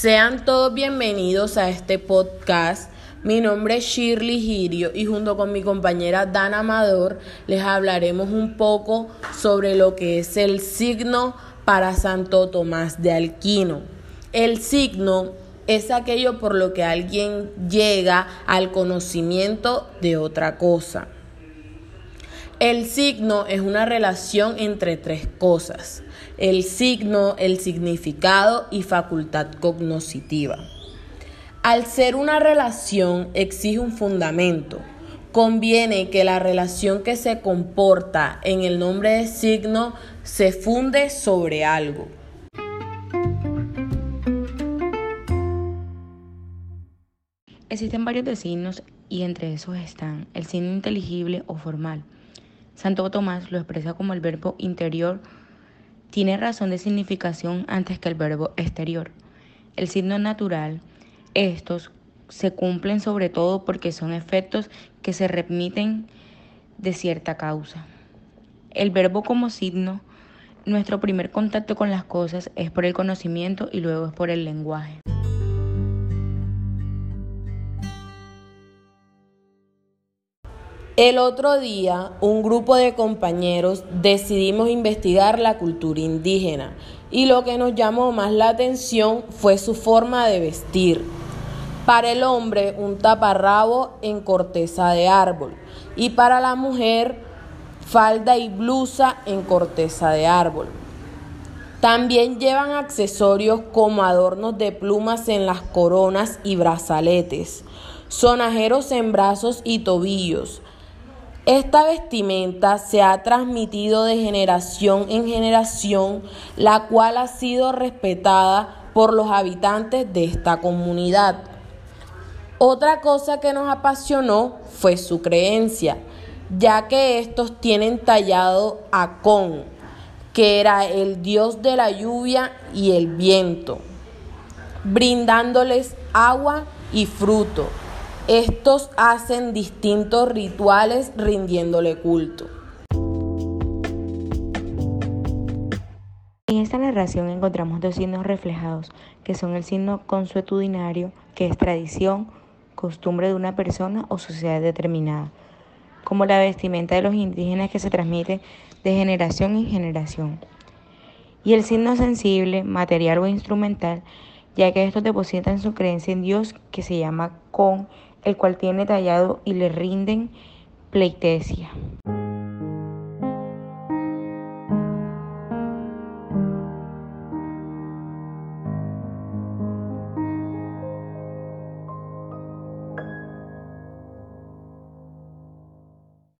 Sean todos bienvenidos a este podcast. Mi nombre es Shirley Girio y junto con mi compañera Dana Amador les hablaremos un poco sobre lo que es el signo para Santo Tomás de Alquino. El signo es aquello por lo que alguien llega al conocimiento de otra cosa. El signo es una relación entre tres cosas, el signo, el significado y facultad cognoscitiva. Al ser una relación exige un fundamento. Conviene que la relación que se comporta en el nombre de signo se funde sobre algo. Existen varios signos y entre esos están el signo inteligible o formal, Santo Tomás lo expresa como el verbo interior tiene razón de significación antes que el verbo exterior. El signo natural, estos se cumplen sobre todo porque son efectos que se remiten de cierta causa. El verbo como signo, nuestro primer contacto con las cosas es por el conocimiento y luego es por el lenguaje. El otro día, un grupo de compañeros decidimos investigar la cultura indígena y lo que nos llamó más la atención fue su forma de vestir. Para el hombre, un taparrabo en corteza de árbol y para la mujer, falda y blusa en corteza de árbol. También llevan accesorios como adornos de plumas en las coronas y brazaletes, sonajeros en brazos y tobillos, esta vestimenta se ha transmitido de generación en generación, la cual ha sido respetada por los habitantes de esta comunidad. Otra cosa que nos apasionó fue su creencia, ya que estos tienen tallado a Con, que era el dios de la lluvia y el viento, brindándoles agua y fruto. Estos hacen distintos rituales rindiéndole culto. En esta narración encontramos dos signos reflejados, que son el signo consuetudinario, que es tradición, costumbre de una persona o sociedad determinada, como la vestimenta de los indígenas que se transmite de generación en generación. Y el signo sensible, material o instrumental, ya que estos depositan su creencia en Dios que se llama con el cual tiene tallado y le rinden pleitesia.